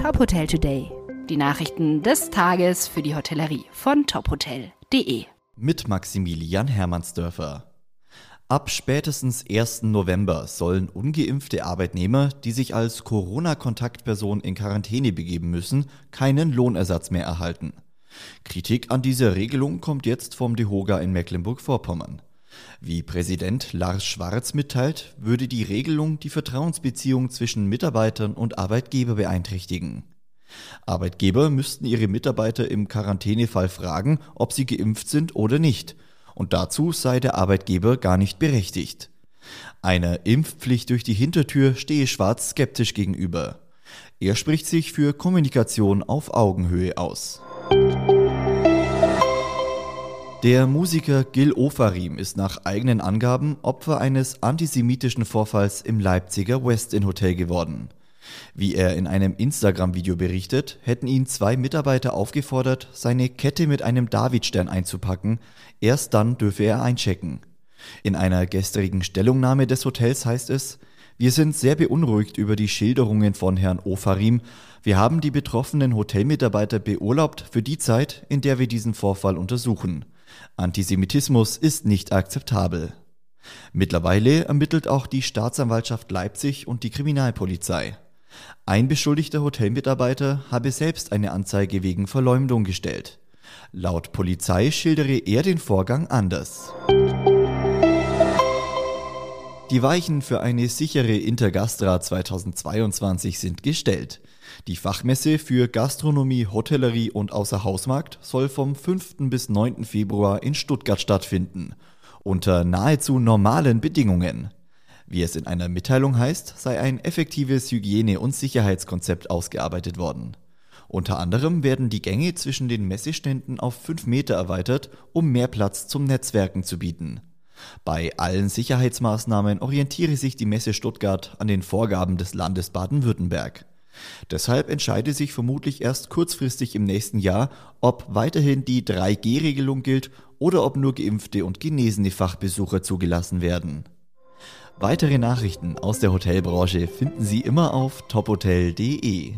Top Hotel Today. Die Nachrichten des Tages für die Hotellerie von tophotel.de. Mit Maximilian Hermannsdörfer. Ab spätestens 1. November sollen ungeimpfte Arbeitnehmer, die sich als Corona-Kontaktperson in Quarantäne begeben müssen, keinen Lohnersatz mehr erhalten. Kritik an dieser Regelung kommt jetzt vom DeHoga in Mecklenburg-Vorpommern. Wie Präsident Lars Schwarz mitteilt, würde die Regelung die Vertrauensbeziehung zwischen Mitarbeitern und Arbeitgeber beeinträchtigen. Arbeitgeber müssten ihre Mitarbeiter im Quarantänefall fragen, ob sie geimpft sind oder nicht, und dazu sei der Arbeitgeber gar nicht berechtigt. Einer Impfpflicht durch die Hintertür stehe Schwarz skeptisch gegenüber. Er spricht sich für Kommunikation auf Augenhöhe aus. Der Musiker Gil Ofarim ist nach eigenen Angaben Opfer eines antisemitischen Vorfalls im Leipziger Westin Hotel geworden. Wie er in einem Instagram-Video berichtet, hätten ihn zwei Mitarbeiter aufgefordert, seine Kette mit einem Davidstern einzupacken, erst dann dürfe er einchecken. In einer gestrigen Stellungnahme des Hotels heißt es, wir sind sehr beunruhigt über die Schilderungen von Herrn Ofarim. Wir haben die betroffenen Hotelmitarbeiter beurlaubt für die Zeit, in der wir diesen Vorfall untersuchen. Antisemitismus ist nicht akzeptabel. Mittlerweile ermittelt auch die Staatsanwaltschaft Leipzig und die Kriminalpolizei. Ein beschuldigter Hotelmitarbeiter habe selbst eine Anzeige wegen Verleumdung gestellt. Laut Polizei schildere er den Vorgang anders. Die Weichen für eine sichere Intergastra 2022 sind gestellt. Die Fachmesse für Gastronomie, Hotellerie und Außerhausmarkt soll vom 5. bis 9. Februar in Stuttgart stattfinden. Unter nahezu normalen Bedingungen. Wie es in einer Mitteilung heißt, sei ein effektives Hygiene- und Sicherheitskonzept ausgearbeitet worden. Unter anderem werden die Gänge zwischen den Messeständen auf 5 Meter erweitert, um mehr Platz zum Netzwerken zu bieten. Bei allen Sicherheitsmaßnahmen orientiere sich die Messe Stuttgart an den Vorgaben des Landes Baden-Württemberg. Deshalb entscheide sich vermutlich erst kurzfristig im nächsten Jahr, ob weiterhin die 3G-Regelung gilt oder ob nur geimpfte und genesene Fachbesucher zugelassen werden. Weitere Nachrichten aus der Hotelbranche finden Sie immer auf tophotel.de.